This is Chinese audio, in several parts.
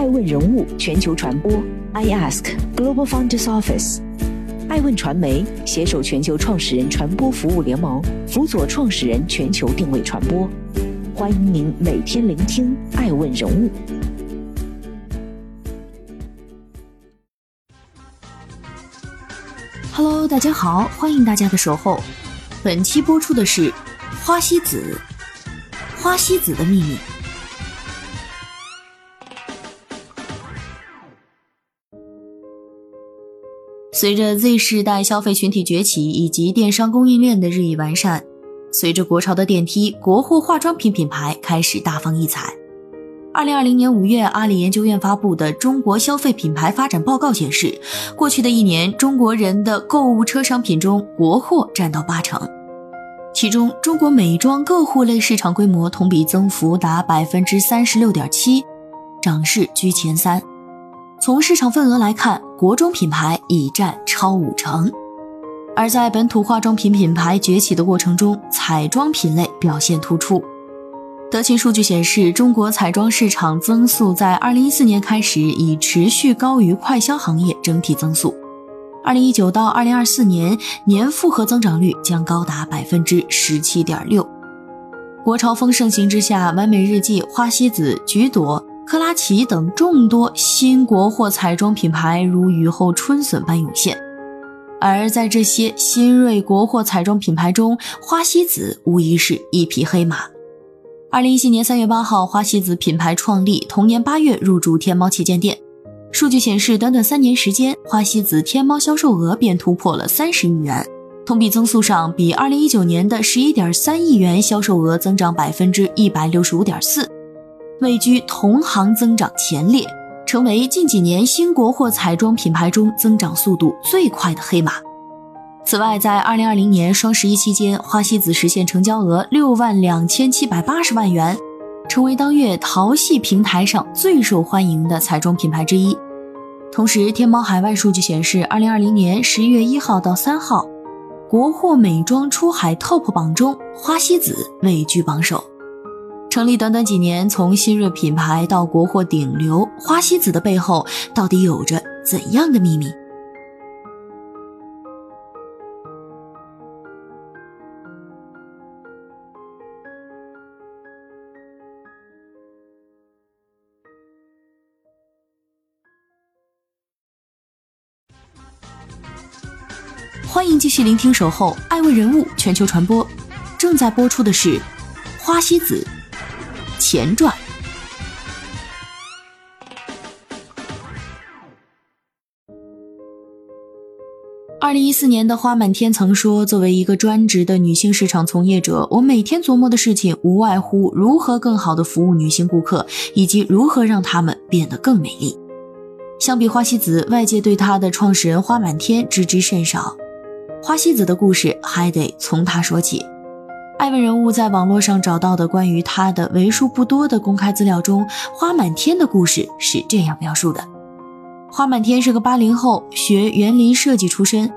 爱问人物全球传播，I Ask Global Founders Office，爱问传媒携手全球创始人传播服务联盟，辅佐创始人全球定位传播。欢迎您每天聆听爱问人物。Hello，大家好，欢迎大家的守候。本期播出的是花西子，花西子的秘密。随着 Z 世代消费群体崛起以及电商供应链的日益完善，随着国潮的电梯，国货化妆品品牌开始大放异彩。二零二零年五月，阿里研究院发布的《中国消费品牌发展报告》显示，过去的一年，中国人的购物车商品中，国货占到八成，其中中国美妆个护类市场规模同比增幅达百分之三十六点七，涨势居前三。从市场份额来看，国中品牌已占超五成。而在本土化妆品品牌崛起的过程中，彩妆品类表现突出。德勤数据显示，中国彩妆市场增速在2014年开始已持续高于快消行业整体增速。2019到2024年年复合增长率将高达百分之十七点六。国潮风盛行之下，完美日记、花西子、橘朵。克拉奇等众多新国货彩妆品牌如雨后春笋般涌现，而在这些新锐国货彩妆品牌中，花西子无疑是一匹黑马。二零一七年三月八号，花西子品牌创立，同年八月入驻天猫旗舰店。数据显示，短短三年时间，花西子天猫销售额便突破了三十亿元，同比增速上比二零一九年的十一点三亿元销售额增长百分之一百六十五点四。位居同行增长前列，成为近几年新国货彩妆品牌中增长速度最快的黑马。此外，在二零二零年双十一期间，花西子实现成交额六万两千七百八十万元，成为当月淘系平台上最受欢迎的彩妆品牌之一。同时，天猫海外数据显示，二零二零年十一月一号到三号，国货美妆出海 TOP 榜中，花西子位居榜首。成立短短几年，从新锐品牌到国货顶流，花西子的背后到底有着怎样的秘密？欢迎继续聆听《守候爱问人物全球传播》，正在播出的是花西子。前传。二零一四年的花满天曾说：“作为一个专职的女性市场从业者，我每天琢磨的事情无外乎如何更好的服务女性顾客，以及如何让她们变得更美丽。”相比花西子，外界对她的创始人花满天知之甚少。花西子的故事还得从她说起。艾问人物在网络上找到的关于他的为数不多的公开资料中，花满天的故事是这样描述的：花满天是个八零后，学园林设计出身，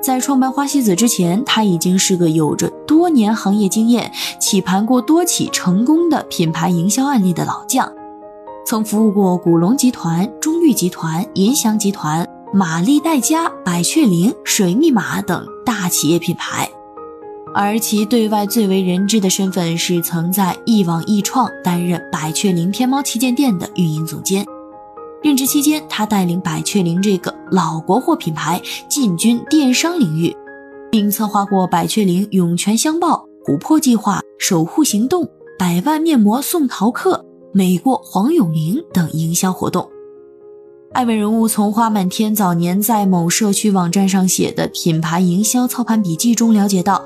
在创办花西子之前，他已经是个有着多年行业经验、起盘过多起成功的品牌营销案例的老将，曾服务过古龙集团、中裕集团、银祥集团、玛丽黛佳、百雀羚、水密码等大企业品牌。而其对外最为人知的身份是曾在一网易创担任百雀羚天猫旗舰店的运营总监。任职期间，他带领百雀羚这个老国货品牌进军电商领域，并策划过百雀羚涌泉相报、琥珀计划、守护行动、百万面膜送淘客、美过黄永玲等营销活动。艾文人物从花满天早年在某社区网站上写的品牌营销操盘笔记中了解到。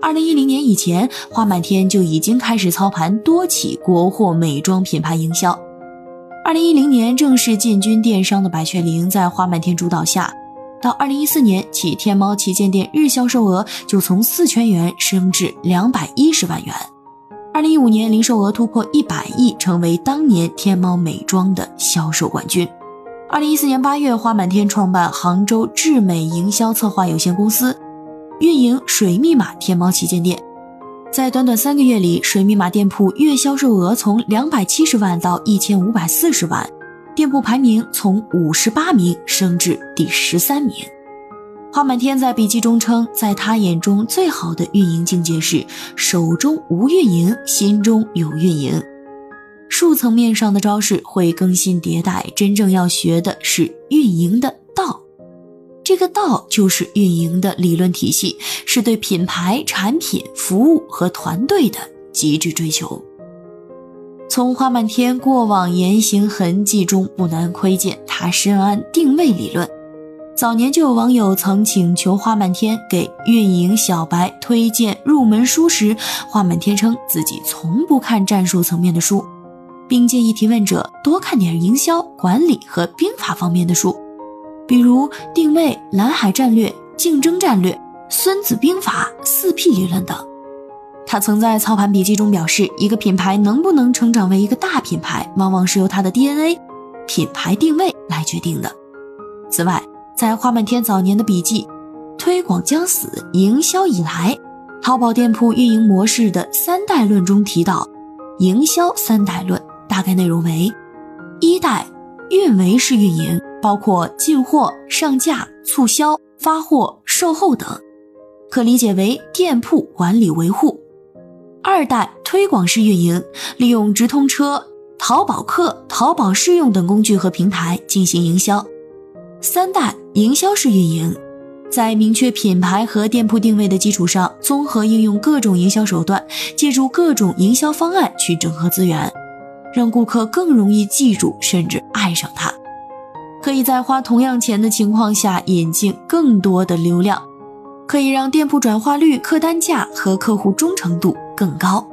二零一零年以前，花满天就已经开始操盘多起国货美妆品牌营销。二零一零年正式进军电商的百雀羚，在花满天主导下，到二零一四年起，天猫旗舰店日销售额就从四千元升至两百一十万元。二零一五年，零售额突破一百亿，成为当年天猫美妆的销售冠军。二零一四年八月，花满天创办杭州智美营销策划有限公司。运营水密码天猫旗舰店，在短短三个月里，水密码店铺月销售额从两百七十万到一千五百四十万，店铺排名从五十八名升至第十三名。花满天在笔记中称，在他眼中最好的运营境界是手中无运营，心中有运营。术层面上的招式会更新迭代，真正要学的是运营的道。这个道就是运营的理论体系，是对品牌、产品、服务和团队的极致追求。从花满天过往言行痕迹中，不难窥见他深谙定位理论。早年就有网友曾请求花满天给运营小白推荐入门书时，花满天称自己从不看战术层面的书，并建议提问者多看点营销管理和兵法方面的书，比如定位、蓝海战略、竞争战略、孙子兵法、四 P 理论等。他曾在操盘笔记中表示，一个品牌能不能成长为一个大品牌，往往是由它的 DNA、品牌定位来决定的。此外，在花满天早年的笔记《推广将死，营销以来》，淘宝店铺运营模式的三代论中提到，营销三代论大概内容为：一代运维式运营，包括进货、上架、促销、发货、售后等，可理解为店铺管理维护；二代推广式运营，利用直通车、淘宝客、淘宝试用等工具和平台进行营销；三代。营销式运营，在明确品牌和店铺定位的基础上，综合应用各种营销手段，借助各种营销方案去整合资源，让顾客更容易记住甚至爱上它。可以在花同样钱的情况下引进更多的流量，可以让店铺转化率、客单价和客户忠诚度更高。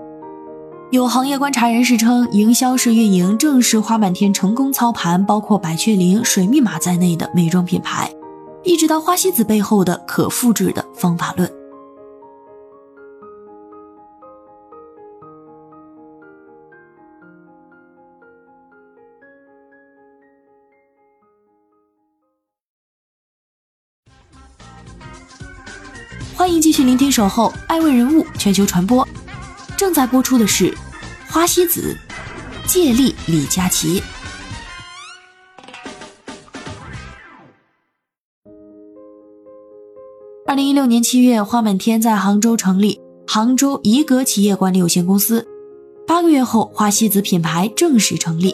有行业观察人士称，营销式运营正是花满天成功操盘包括百雀羚、水密码在内的美妆品牌，一直到花西子背后的可复制的方法论。续聆听《守候爱问人物全球传播》。正在播出的是《花西子》，借力李佳琦。二零一六年七月，花满天在杭州成立杭州怡格企业管理有限公司。八个月后，花西子品牌正式成立。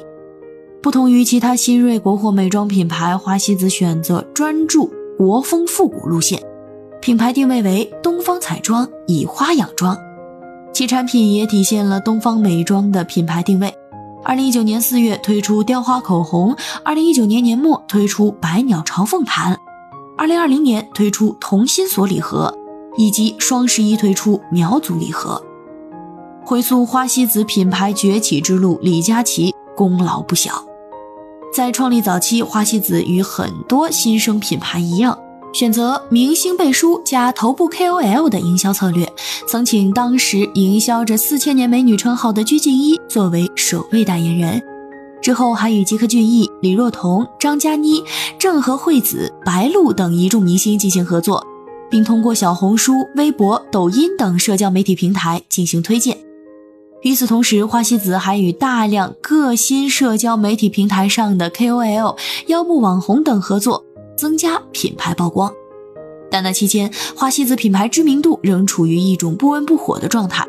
不同于其他新锐国货美妆品牌，花西子选择专注国风复古路线，品牌定位为东方彩妆，以花养妆。其产品也体现了东方美妆的品牌定位。二零一九年四月推出雕花口红，二零一九年年末推出百鸟朝凤盘，二零二零年推出同心锁礼盒，以及双十一推出苗族礼盒。回溯花西子品牌崛起之路，李佳琦功劳不小。在创立早期，花西子与很多新生品牌一样。选择明星背书加头部 KOL 的营销策略，曾请当时营销着四千年美女称号的鞠婧祎作为首位代言人，之后还与吉克隽逸、李若彤、张嘉倪、郑和惠子、白鹿等一众明星进行合作，并通过小红书、微博、抖音等社交媒体平台进行推荐。与此同时，花西子还与大量各新社交媒体平台上的 KOL、腰部网红等合作。增加品牌曝光，但那期间，花西子品牌知名度仍处于一种不温不火的状态。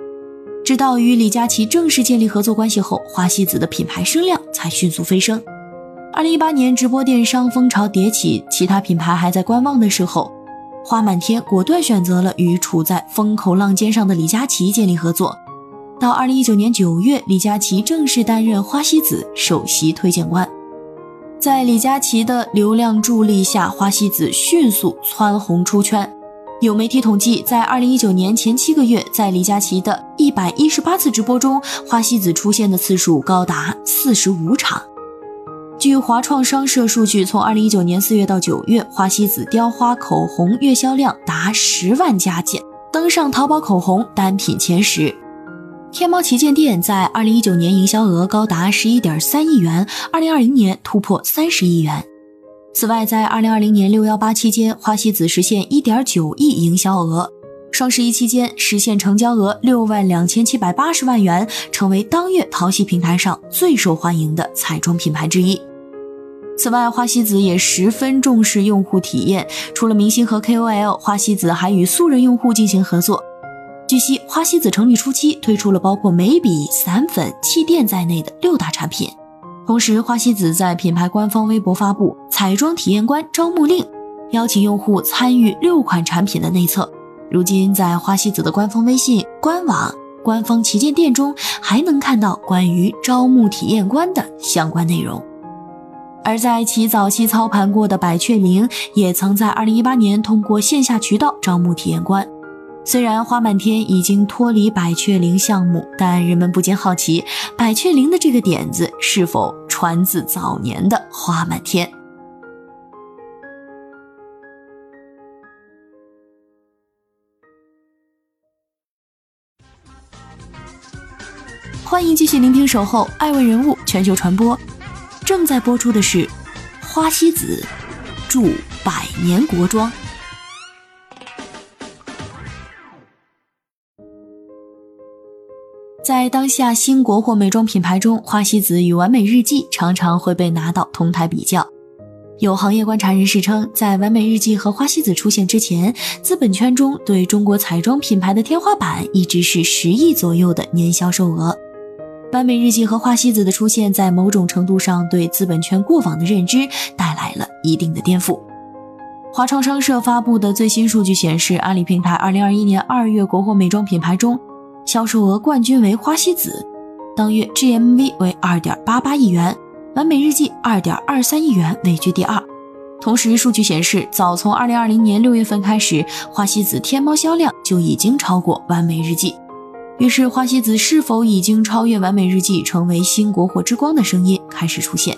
直到与李佳琦正式建立合作关系后，花西子的品牌声量才迅速飞升。二零一八年，直播电商风潮迭起，其他品牌还在观望的时候，花满天果断选择了与处在风口浪尖上的李佳琦建立合作。到二零一九年九月，李佳琦正式担任花西子首席推荐官。在李佳琦的流量助力下，花西子迅速蹿红出圈。有媒体统计，在二零一九年前七个月，在李佳琦的一百一十八次直播中，花西子出现的次数高达四十五场。据华创商社数据，从二零一九年四月到九月，花西子雕花口红月销量达十万加件，登上淘宝口红单品前十。天猫旗舰店在二零一九年营销额高达十一点三亿元，二零二零年突破三十亿元。此外，在二零二零年六幺八期间，花西子实现一点九亿营销额；双十一期间实现成交额六万两千七百八十万元，成为当月淘系平台上最受欢迎的彩妆品牌之一。此外，花西子也十分重视用户体验，除了明星和 KOL，花西子还与素人用户进行合作。据悉，花西子成立初期推出了包括眉笔、散粉、气垫在内的六大产品。同时，花西子在品牌官方微博发布彩妆体验官招募令，邀请用户参与六款产品的内测。如今，在花西子的官方微信、官网、官方旗舰店中，还能看到关于招募体验官的相关内容。而在其早期操盘过的百雀羚，也曾在2018年通过线下渠道招募体验官。虽然花满天已经脱离百雀羚项目，但人们不禁好奇，百雀羚的这个点子是否传自早年的花满天？欢迎继续聆听《守候爱问人物全球传播》，正在播出的是花西子祝百年国妆。在当下新国货美妆品牌中，花西子与完美日记常常会被拿到同台比较。有行业观察人士称，在完美日记和花西子出现之前，资本圈中对中国彩妆品牌的天花板一直是十亿左右的年销售额。完美日记和花西子的出现，在某种程度上对资本圈过往的认知带来了一定的颠覆。华创商社发布的最新数据显示，阿里平台2021年2月国货美妆品牌中。销售额冠军为花西子，当月 GMV 为二点八八亿元，完美日记二点二三亿元位居第二。同时，数据显示，早从二零二零年六月份开始，花西子天猫销量就已经超过完美日记。于是，花西子是否已经超越完美日记，成为新国货之光的声音开始出现。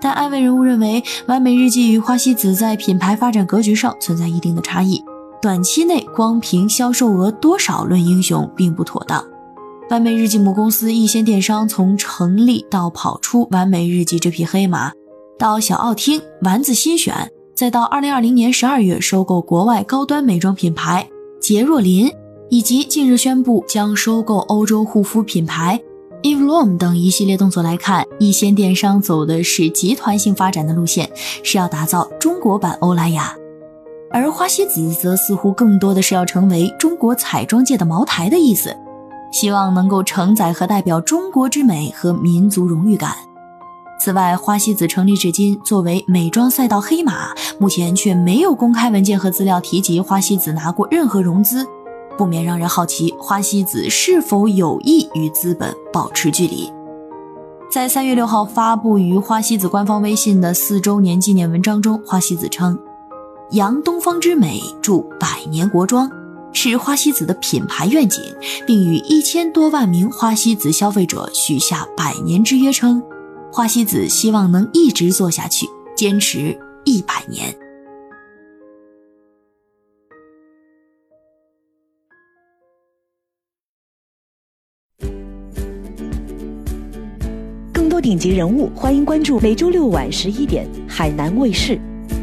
但艾问人物认为，完美日记与花西子在品牌发展格局上存在一定的差异。短期内光凭销售额多少论英雄并不妥当。完美日记母公司逸仙电商从成立到跑出完美日记这匹黑马，到小奥汀、丸子新选，再到二零二零年十二月收购国外高端美妆品牌洁若琳，以及近日宣布将收购欧洲护肤品牌 Eve Lom 等一系列动作来看，逸仙电商走的是集团性发展的路线，是要打造中国版欧莱雅。而花西子则似乎更多的是要成为中国彩妆界的茅台的意思，希望能够承载和代表中国之美和民族荣誉感。此外，花西子成立至今，作为美妆赛道黑马，目前却没有公开文件和资料提及花西子拿过任何融资，不免让人好奇花西子是否有意与资本保持距离。在三月六号发布于花西子官方微信的四周年纪念文章中，花西子称。扬东方之美，祝百年国妆，是花西子的品牌愿景，并与一千多万名花西子消费者许下百年之约，称花西子希望能一直做下去，坚持一百年。更多顶级人物，欢迎关注每周六晚十一点海南卫视。